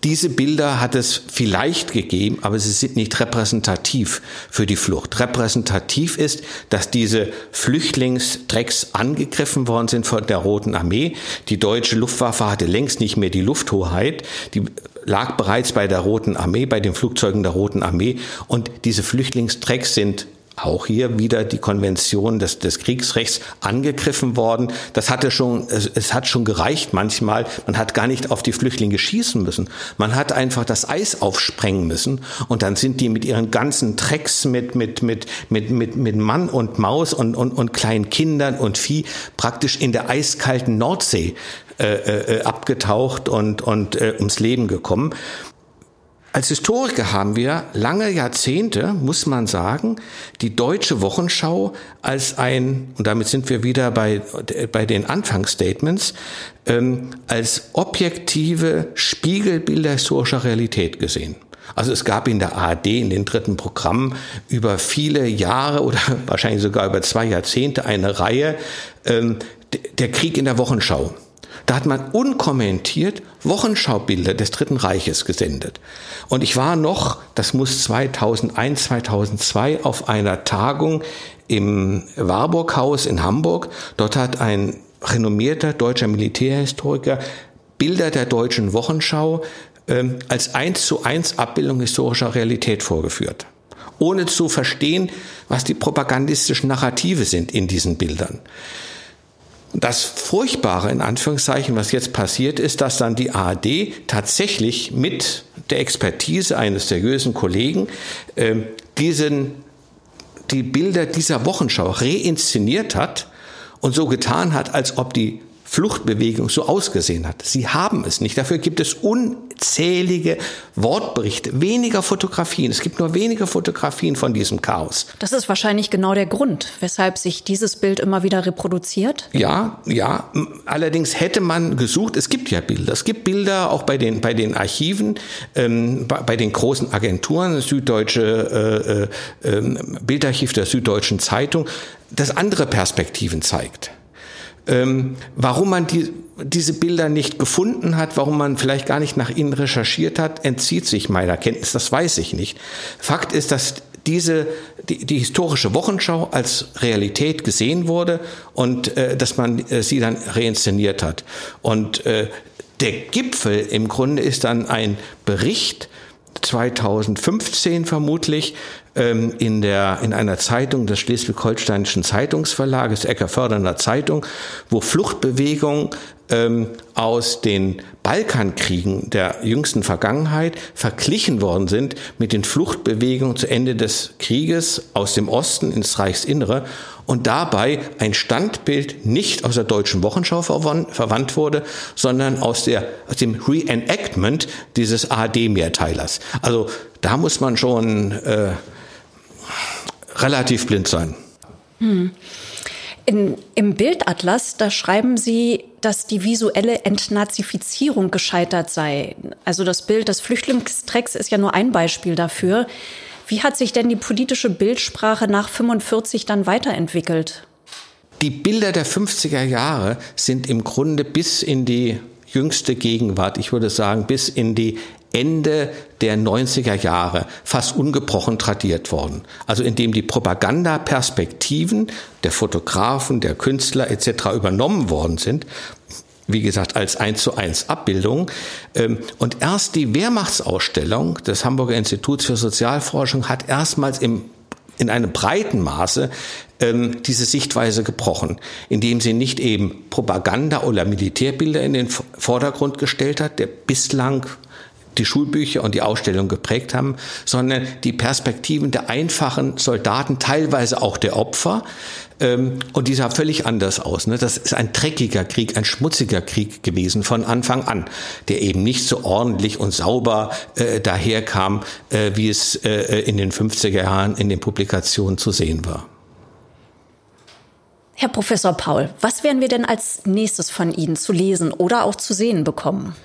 diese Bilder hat es vielleicht gegeben, aber sie sind nicht repräsentativ für die Flucht. Repräsentativ ist, dass diese Flüchtlingstrecks angegriffen worden sind von der Roten Armee. Die deutsche Luftwaffe hatte längst nicht mehr die Lufthoheit. Die lag bereits bei der Roten Armee, bei den Flugzeugen der Roten Armee. Und diese Flüchtlingstrecks sind auch hier wieder die Konvention des, des Kriegsrechts angegriffen worden. Das hatte schon, es, es hat schon gereicht manchmal. Man hat gar nicht auf die Flüchtlinge schießen müssen. Man hat einfach das Eis aufsprengen müssen und dann sind die mit ihren ganzen Trecks mit, mit, mit, mit, mit, mit Mann und Maus und, und, und kleinen Kindern und Vieh praktisch in der eiskalten Nordsee äh, äh, abgetaucht und, und äh, ums Leben gekommen. Als Historiker haben wir lange Jahrzehnte, muss man sagen, die deutsche Wochenschau als ein, und damit sind wir wieder bei, bei den Anfangsstatements, ähm, als objektive Spiegelbilder historischer Realität gesehen. Also es gab in der ARD in den dritten Programmen über viele Jahre oder wahrscheinlich sogar über zwei Jahrzehnte eine Reihe ähm, der Krieg in der Wochenschau. Da hat man unkommentiert Wochenschaubilder des Dritten Reiches gesendet. Und ich war noch, das muss 2001, 2002, auf einer Tagung im Warburghaus in Hamburg. Dort hat ein renommierter deutscher Militärhistoriker Bilder der deutschen Wochenschau ähm, als eins zu eins Abbildung historischer Realität vorgeführt ohne zu verstehen, was die propagandistischen Narrative sind in diesen Bildern. Das Furchtbare in Anführungszeichen, was jetzt passiert ist, dass dann die ARD tatsächlich mit der Expertise eines seriösen Kollegen äh, diesen, die Bilder dieser Wochenschau reinszeniert hat und so getan hat, als ob die Fluchtbewegung so ausgesehen hat. Sie haben es nicht. Dafür gibt es unzählige Wortberichte, weniger Fotografien. Es gibt nur wenige Fotografien von diesem Chaos. Das ist wahrscheinlich genau der Grund, weshalb sich dieses Bild immer wieder reproduziert. Ja, ja. Allerdings hätte man gesucht, es gibt ja Bilder. Es gibt Bilder auch bei den, bei den Archiven, ähm, bei, bei, den großen Agenturen, Süddeutsche äh, äh, ähm, Bildarchiv der Süddeutschen Zeitung, das andere Perspektiven zeigt. Ähm, warum man die, diese Bilder nicht gefunden hat, warum man vielleicht gar nicht nach ihnen recherchiert hat, entzieht sich meiner Kenntnis. Das weiß ich nicht. Fakt ist, dass diese die, die historische Wochenschau als Realität gesehen wurde und äh, dass man äh, sie dann reinszeniert hat. Und äh, der Gipfel im Grunde ist dann ein Bericht 2015 vermutlich ähm, in, der, in einer Zeitung des Schleswig-Holsteinischen Zeitungsverlages, Eckerförderner Zeitung, wo Fluchtbewegungen ähm, aus den Balkankriegen der jüngsten Vergangenheit verglichen worden sind mit den Fluchtbewegungen zu Ende des Krieges aus dem Osten ins Reichsinnere und dabei ein Standbild nicht aus der deutschen Wochenschau verwandt wurde, sondern aus, der, aus dem Reenactment dieses ARD-Mehrteilers. Also da muss man schon äh, relativ blind sein. Hm. In, Im Bildatlas, da schreiben Sie, dass die visuelle Entnazifizierung gescheitert sei. Also das Bild des Flüchtlingstrecks ist ja nur ein Beispiel dafür. Wie hat sich denn die politische Bildsprache nach 45 dann weiterentwickelt? Die Bilder der 50er Jahre sind im Grunde bis in die jüngste Gegenwart, ich würde sagen bis in die Ende der 90er Jahre fast ungebrochen tradiert worden. Also indem die Propagandaperspektiven der Fotografen, der Künstler etc. übernommen worden sind, wie gesagt, als eins zu eins Abbildung. Ähm, und erst die Wehrmachtsausstellung des Hamburger Instituts für Sozialforschung hat erstmals im in einem breiten Maße ähm, diese Sichtweise gebrochen, indem sie nicht eben Propaganda oder Militärbilder in den Vordergrund gestellt hat, der bislang die Schulbücher und die Ausstellung geprägt haben, sondern die Perspektiven der einfachen Soldaten, teilweise auch der Opfer. Ähm, und die sah völlig anders aus. Ne? Das ist ein dreckiger Krieg, ein schmutziger Krieg gewesen von Anfang an, der eben nicht so ordentlich und sauber äh, daherkam, äh, wie es äh, in den 50er Jahren in den Publikationen zu sehen war. Herr Professor Paul, was werden wir denn als nächstes von Ihnen zu lesen oder auch zu sehen bekommen?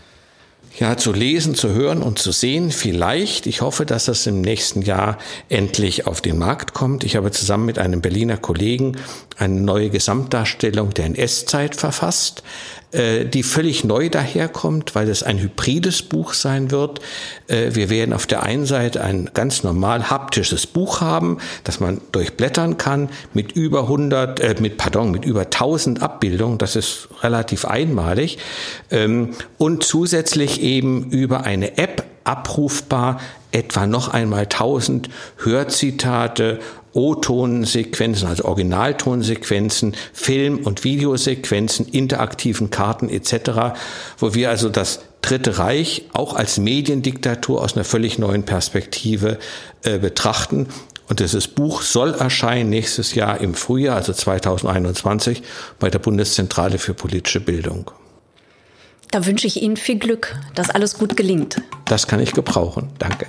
Ja, zu lesen, zu hören und zu sehen. Vielleicht, ich hoffe, dass das im nächsten Jahr endlich auf den Markt kommt. Ich habe zusammen mit einem Berliner Kollegen eine neue Gesamtdarstellung der NS-Zeit verfasst. Äh, die völlig neu daherkommt, weil es ein hybrides Buch sein wird. Äh, wir werden auf der einen Seite ein ganz normal haptisches Buch haben, das man durchblättern kann, mit über 100, äh, mit, pardon, mit über 1000 Abbildungen. Das ist relativ einmalig. Ähm, und zusätzlich eben über eine App abrufbar etwa noch einmal 1000 Hörzitate O-Tonsequenzen, also Originaltonsequenzen, Film- und Videosequenzen, interaktiven Karten etc., wo wir also das Dritte Reich auch als Mediendiktatur aus einer völlig neuen Perspektive äh, betrachten. Und dieses Buch soll erscheinen nächstes Jahr im Frühjahr, also 2021, bei der Bundeszentrale für politische Bildung. Da wünsche ich Ihnen viel Glück, dass alles gut gelingt. Das kann ich gebrauchen. Danke.